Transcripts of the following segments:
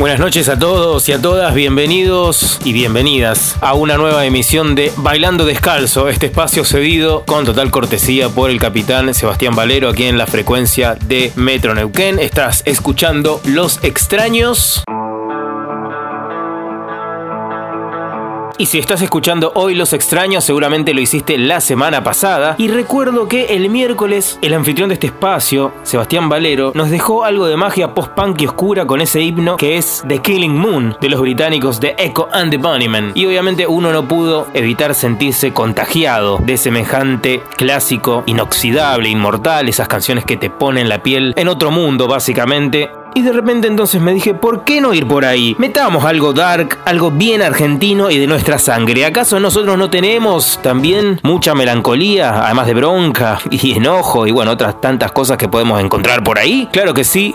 Buenas noches a todos y a todas, bienvenidos y bienvenidas a una nueva emisión de Bailando Descalzo, este espacio cedido con total cortesía por el capitán Sebastián Valero aquí en la frecuencia de Metro Neuquén. Estás escuchando Los Extraños. Y si estás escuchando hoy Los Extraños, seguramente lo hiciste la semana pasada. Y recuerdo que el miércoles el anfitrión de este espacio, Sebastián Valero, nos dejó algo de magia post-punk y oscura con ese himno que es The Killing Moon de los británicos de Echo and the Bunnymen. Y obviamente uno no pudo evitar sentirse contagiado de semejante clásico inoxidable, inmortal, esas canciones que te ponen la piel en otro mundo básicamente. Y de repente entonces me dije, ¿por qué no ir por ahí? Metamos algo dark, algo bien argentino y de nuestra sangre. ¿Acaso nosotros no tenemos también mucha melancolía, además de bronca y enojo y bueno, otras tantas cosas que podemos encontrar por ahí? Claro que sí.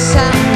sun.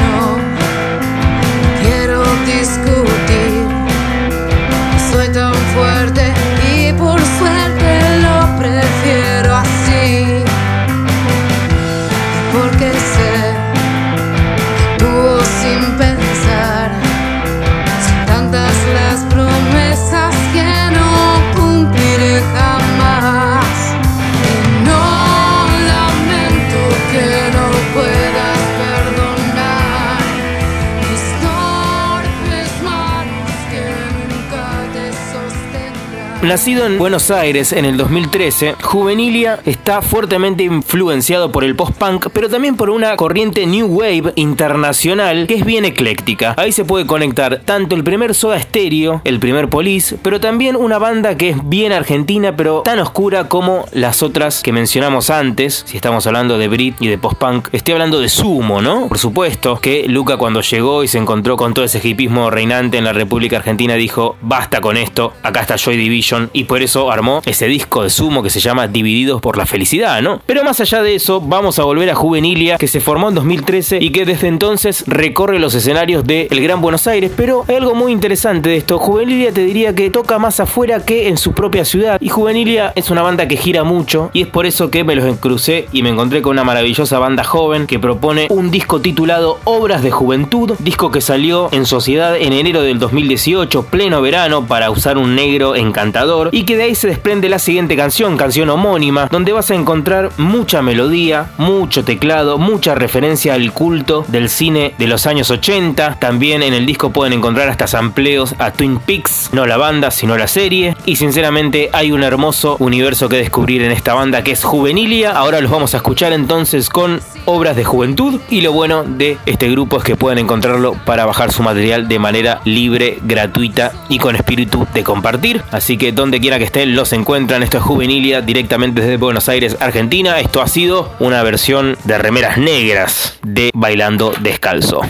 Nacido en Buenos Aires en el 2013, Juvenilia está fuertemente influenciado por el post-punk, pero también por una corriente new wave internacional que es bien ecléctica. Ahí se puede conectar tanto el primer Soda Stereo, el primer Police, pero también una banda que es bien argentina, pero tan oscura como las otras que mencionamos antes, si estamos hablando de Brit y de post-punk. Estoy hablando de Sumo, ¿no? Por supuesto, que Luca cuando llegó y se encontró con todo ese hipismo reinante en la República Argentina dijo, basta con esto, acá está Joy Division y por eso armó ese disco de sumo que se llama Divididos por la Felicidad, ¿no? Pero más allá de eso, vamos a volver a Juvenilia, que se formó en 2013 y que desde entonces recorre los escenarios del Gran Buenos Aires. Pero hay algo muy interesante de esto. Juvenilia te diría que toca más afuera que en su propia ciudad. Y Juvenilia es una banda que gira mucho y es por eso que me los encrucé y me encontré con una maravillosa banda joven que propone un disco titulado Obras de Juventud, disco que salió en sociedad en enero del 2018, pleno verano, para usar un negro encantador y que de ahí se desprende la siguiente canción, canción homónima, donde vas a encontrar mucha melodía, mucho teclado, mucha referencia al culto del cine de los años 80. También en el disco pueden encontrar hasta sampleos a Twin Peaks, no la banda, sino la serie. Y sinceramente hay un hermoso universo que descubrir en esta banda que es Juvenilia. Ahora los vamos a escuchar entonces con obras de juventud y lo bueno de este grupo es que pueden encontrarlo para bajar su material de manera libre, gratuita y con espíritu de compartir. Así que donde quiera que estén los encuentran. Esto es Juvenilia directamente desde Buenos Aires, Argentina. Esto ha sido una versión de remeras negras de Bailando Descalzo.